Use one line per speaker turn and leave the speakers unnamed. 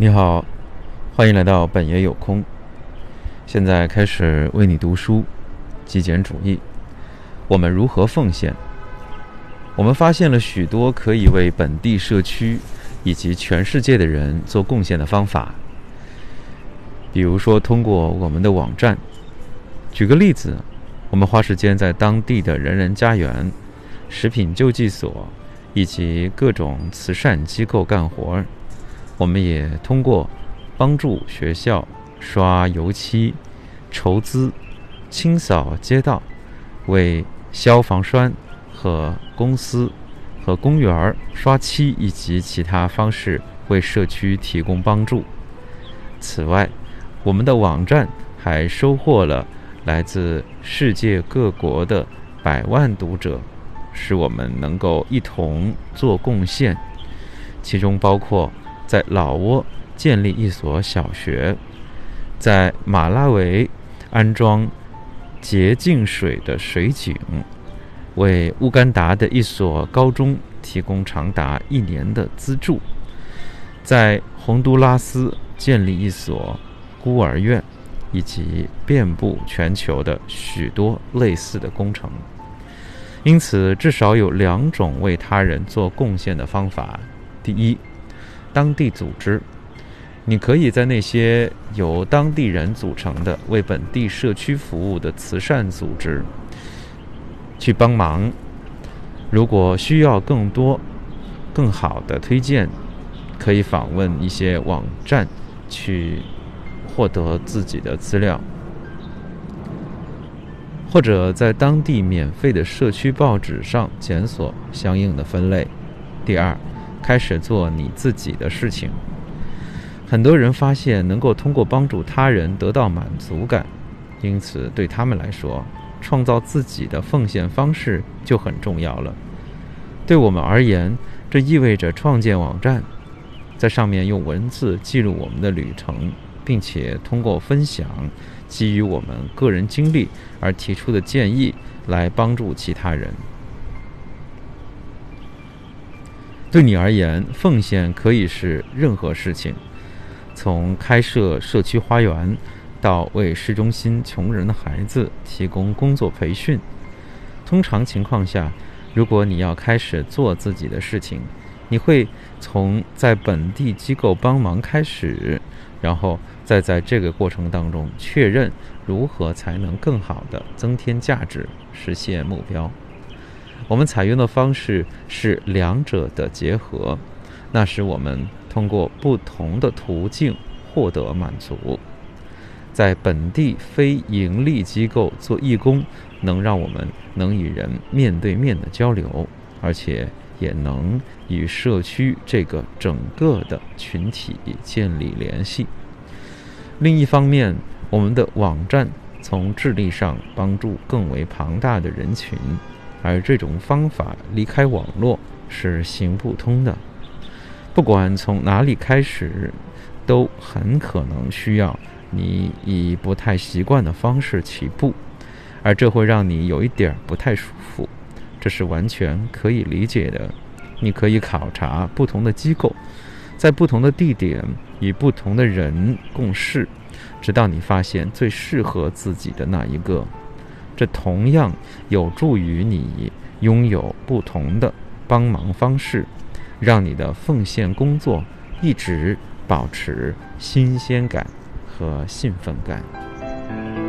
你好，欢迎来到本爷有空。现在开始为你读书，极简主义。我们如何奉献？我们发现了许多可以为本地社区以及全世界的人做贡献的方法。比如说，通过我们的网站。举个例子，我们花时间在当地的人人家园、食品救济所以及各种慈善机构干活儿。我们也通过帮助学校刷油漆、筹资、清扫街道，为消防栓和公司和公园刷漆以及其他方式为社区提供帮助。此外，我们的网站还收获了来自世界各国的百万读者，使我们能够一同做贡献，其中包括。在老挝建立一所小学，在马拉维安装洁净水的水井，为乌干达的一所高中提供长达一年的资助，在洪都拉斯建立一所孤儿院，以及遍布全球的许多类似的工程。因此，至少有两种为他人做贡献的方法：第一。当地组织，你可以在那些由当地人组成的为本地社区服务的慈善组织去帮忙。如果需要更多、更好的推荐，可以访问一些网站去获得自己的资料，或者在当地免费的社区报纸上检索相应的分类。第二。开始做你自己的事情。很多人发现能够通过帮助他人得到满足感，因此对他们来说，创造自己的奉献方式就很重要了。对我们而言，这意味着创建网站，在上面用文字记录我们的旅程，并且通过分享基于我们个人经历而提出的建议来帮助其他人。对你而言，奉献可以是任何事情，从开设社区花园，到为市中心穷人的孩子提供工作培训。通常情况下，如果你要开始做自己的事情，你会从在本地机构帮忙开始，然后再在这个过程当中确认如何才能更好的增添价值，实现目标。我们采用的方式是两者的结合，那使我们通过不同的途径获得满足。在本地非盈利机构做义工，能让我们能与人面对面的交流，而且也能与社区这个整个的群体建立联系。另一方面，我们的网站从智力上帮助更为庞大的人群。而这种方法离开网络是行不通的。不管从哪里开始，都很可能需要你以不太习惯的方式起步，而这会让你有一点不太舒服。这是完全可以理解的。你可以考察不同的机构，在不同的地点与不同的人共事，直到你发现最适合自己的那一个。这同样有助于你拥有不同的帮忙方式，让你的奉献工作一直保持新鲜感和兴奋感。